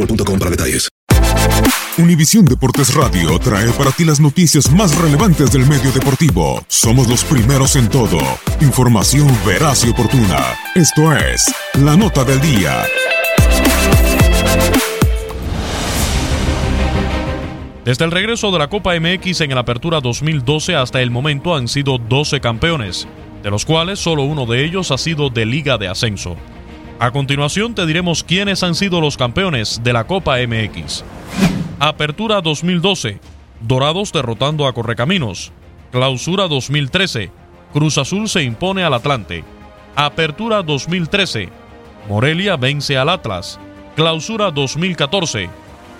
boostmobile.com para detalles. Univisión Deportes Radio trae para ti las noticias más relevantes del medio deportivo. Somos los primeros en todo. Información veraz y oportuna. Esto es La Nota del Día. Desde el regreso de la Copa MX en el Apertura 2012 hasta el momento han sido 12 campeones, de los cuales solo uno de ellos ha sido de Liga de Ascenso. A continuación te diremos quiénes han sido los campeones de la Copa MX. Apertura 2012. Dorados derrotando a Correcaminos. Clausura 2013. Cruz Azul se impone al Atlante. Apertura 2013. Morelia vence al Atlas. Clausura 2014.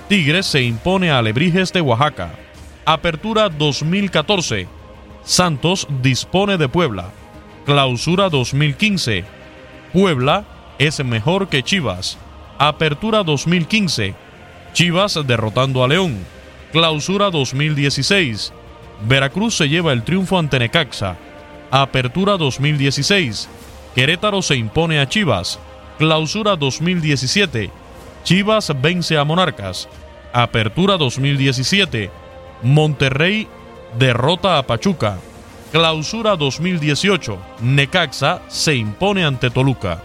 Tigres se impone a Alebrijes de Oaxaca. Apertura 2014. Santos dispone de Puebla. Clausura 2015. Puebla es mejor que Chivas. Apertura 2015. Chivas derrotando a León. Clausura 2016. Veracruz se lleva el triunfo ante Necaxa. Apertura 2016. Querétaro se impone a Chivas. Clausura 2017. Chivas vence a Monarcas. Apertura 2017. Monterrey derrota a Pachuca. Clausura 2018. Necaxa se impone ante Toluca.